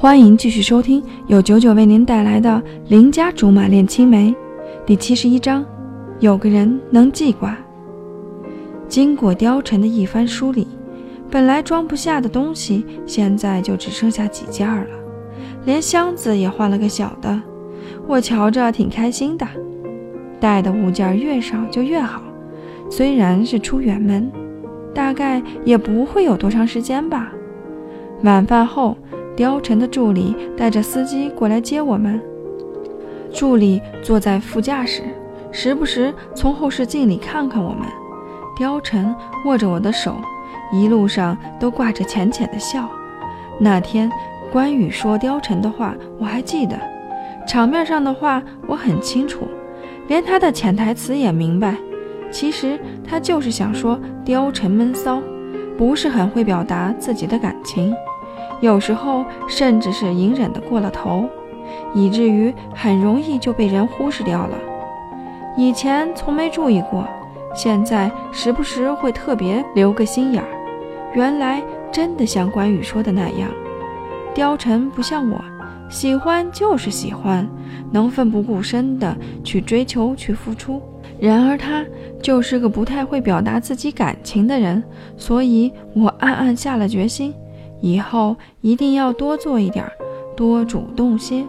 欢迎继续收听由九九为您带来的《邻家竹马恋青梅》第七十一章。有个人能记挂。经过貂蝉的一番梳理，本来装不下的东西，现在就只剩下几件了，连箱子也换了个小的。我瞧着挺开心的，带的物件越少就越好。虽然是出远门，大概也不会有多长时间吧。晚饭后，貂蝉的助理带着司机过来接我们。助理坐在副驾驶。时不时从后视镜里看看我们，貂蝉握着我的手，一路上都挂着浅浅的笑。那天关羽说貂蝉的话，我还记得，场面上的话我很清楚，连他的潜台词也明白。其实他就是想说貂蝉闷骚，不是很会表达自己的感情，有时候甚至是隐忍的过了头，以至于很容易就被人忽视掉了。以前从没注意过，现在时不时会特别留个心眼儿。原来真的像关羽说的那样，貂蝉不像我，喜欢就是喜欢，能奋不顾身的去追求、去付出。然而他就是个不太会表达自己感情的人，所以我暗暗下了决心，以后一定要多做一点，多主动些。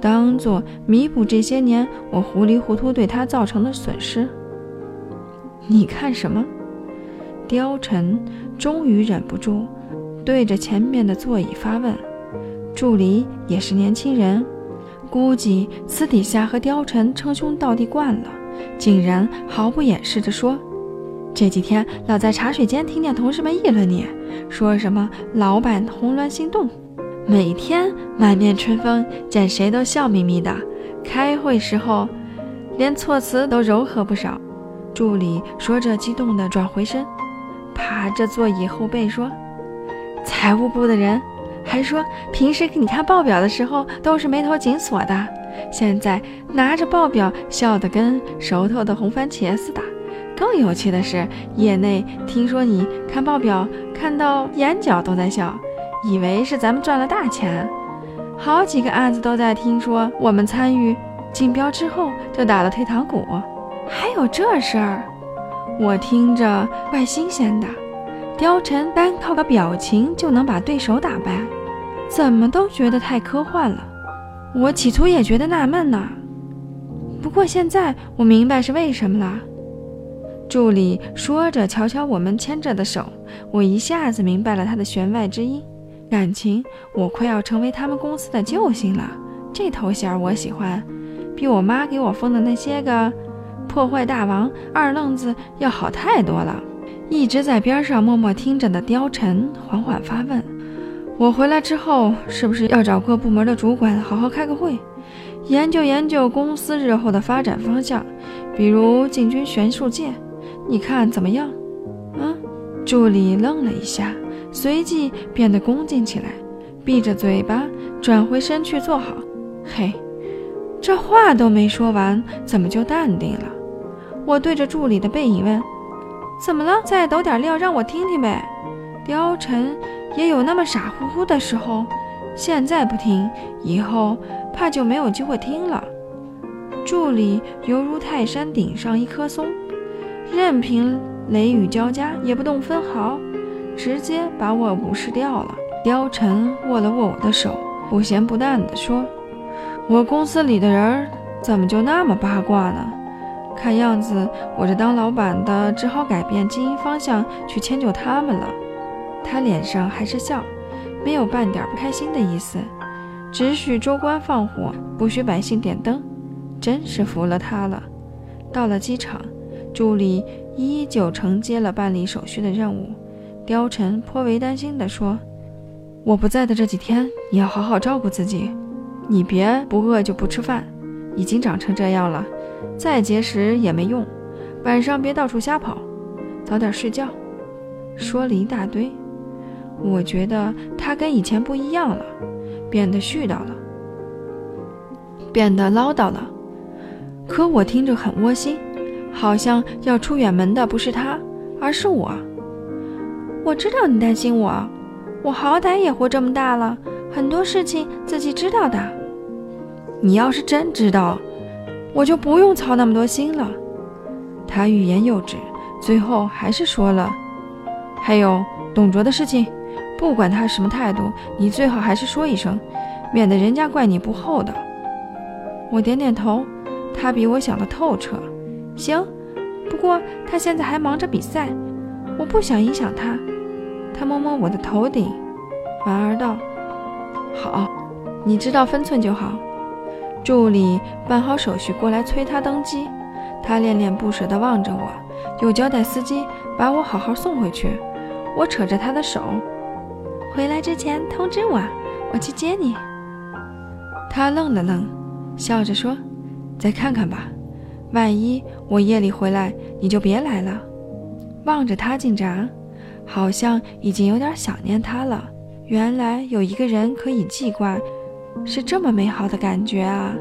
当做弥补这些年我糊里糊涂对他造成的损失。你看什么？貂蝉终于忍不住，对着前面的座椅发问。助理也是年轻人，估计私底下和貂蝉称兄道弟惯了，竟然毫不掩饰地说：“这几天老在茶水间听见同事们议论你，说什么老板红鸾心动。”每天满面春风，见谁都笑眯眯的。开会时候，连措辞都柔和不少。助理说着，激动地转回身，爬着座椅后背说：“财务部的人还说，平时给你看报表的时候都是眉头紧锁的，现在拿着报表笑得跟熟透的红番茄似的。更有趣的是，业内听说你看报表看到眼角都在笑。”以为是咱们赚了大钱，好几个案子都在听说我们参与竞标之后就打了退堂鼓，还有这事儿，我听着怪新鲜的。貂蝉单靠个表情就能把对手打败，怎么都觉得太科幻了。我起初也觉得纳闷呢，不过现在我明白是为什么了。助理说着，瞧瞧我们牵着的手，我一下子明白了他的弦外之音。感情，我快要成为他们公司的救星了。这头衔我喜欢，比我妈给我封的那些个破坏大王、二愣子要好太多了。一直在边上默默听着的貂蝉缓缓发问：“我回来之后，是不是要找各部门的主管好好开个会，研究研究公司日后的发展方向，比如进军玄术界？你看怎么样？”啊，助理愣了一下。随即变得恭敬起来，闭着嘴巴，转回身去坐好。嘿，这话都没说完，怎么就淡定了？我对着助理的背影问：“怎么了？再抖点料让我听听呗。”貂蝉也有那么傻乎乎的时候，现在不听，以后怕就没有机会听了。助理犹如泰山顶上一棵松，任凭雷雨交加，也不动分毫。直接把我无视掉了。貂蝉握了握我的手，不咸不淡地说：“我公司里的人怎么就那么八卦呢？看样子我这当老板的只好改变经营方向，去迁就他们了。”他脸上还是笑，没有半点不开心的意思。只许州官放火，不许百姓点灯，真是服了他了。到了机场，助理依旧承接了办理手续的任务。貂蝉颇为担心地说：“我不在的这几天，你要好好照顾自己，你别不饿就不吃饭。已经长成这样了，再节食也没用。晚上别到处瞎跑，早点睡觉。”说了一大堆，我觉得他跟以前不一样了，变得絮叨了，变得唠叨了。可我听着很窝心，好像要出远门的不是他，而是我。我知道你担心我，我好歹也活这么大了，很多事情自己知道的。你要是真知道，我就不用操那么多心了。他欲言又止，最后还是说了：“还有董卓的事情，不管他什么态度，你最好还是说一声，免得人家怪你不厚道。”我点点头，他比我想的透彻。行，不过他现在还忙着比赛，我不想影响他。他摸摸我的头顶，莞尔道：“好，你知道分寸就好。”助理办好手续过来催他登机，他恋恋不舍地望着我，又交代司机把我好好送回去。我扯着他的手，回来之前通知我，我去接你。他愣了愣，笑着说：“再看看吧，万一我夜里回来，你就别来了。”望着他进闸，好像已经有点想念他了。原来有一个人可以记挂。是这么美好的感觉啊！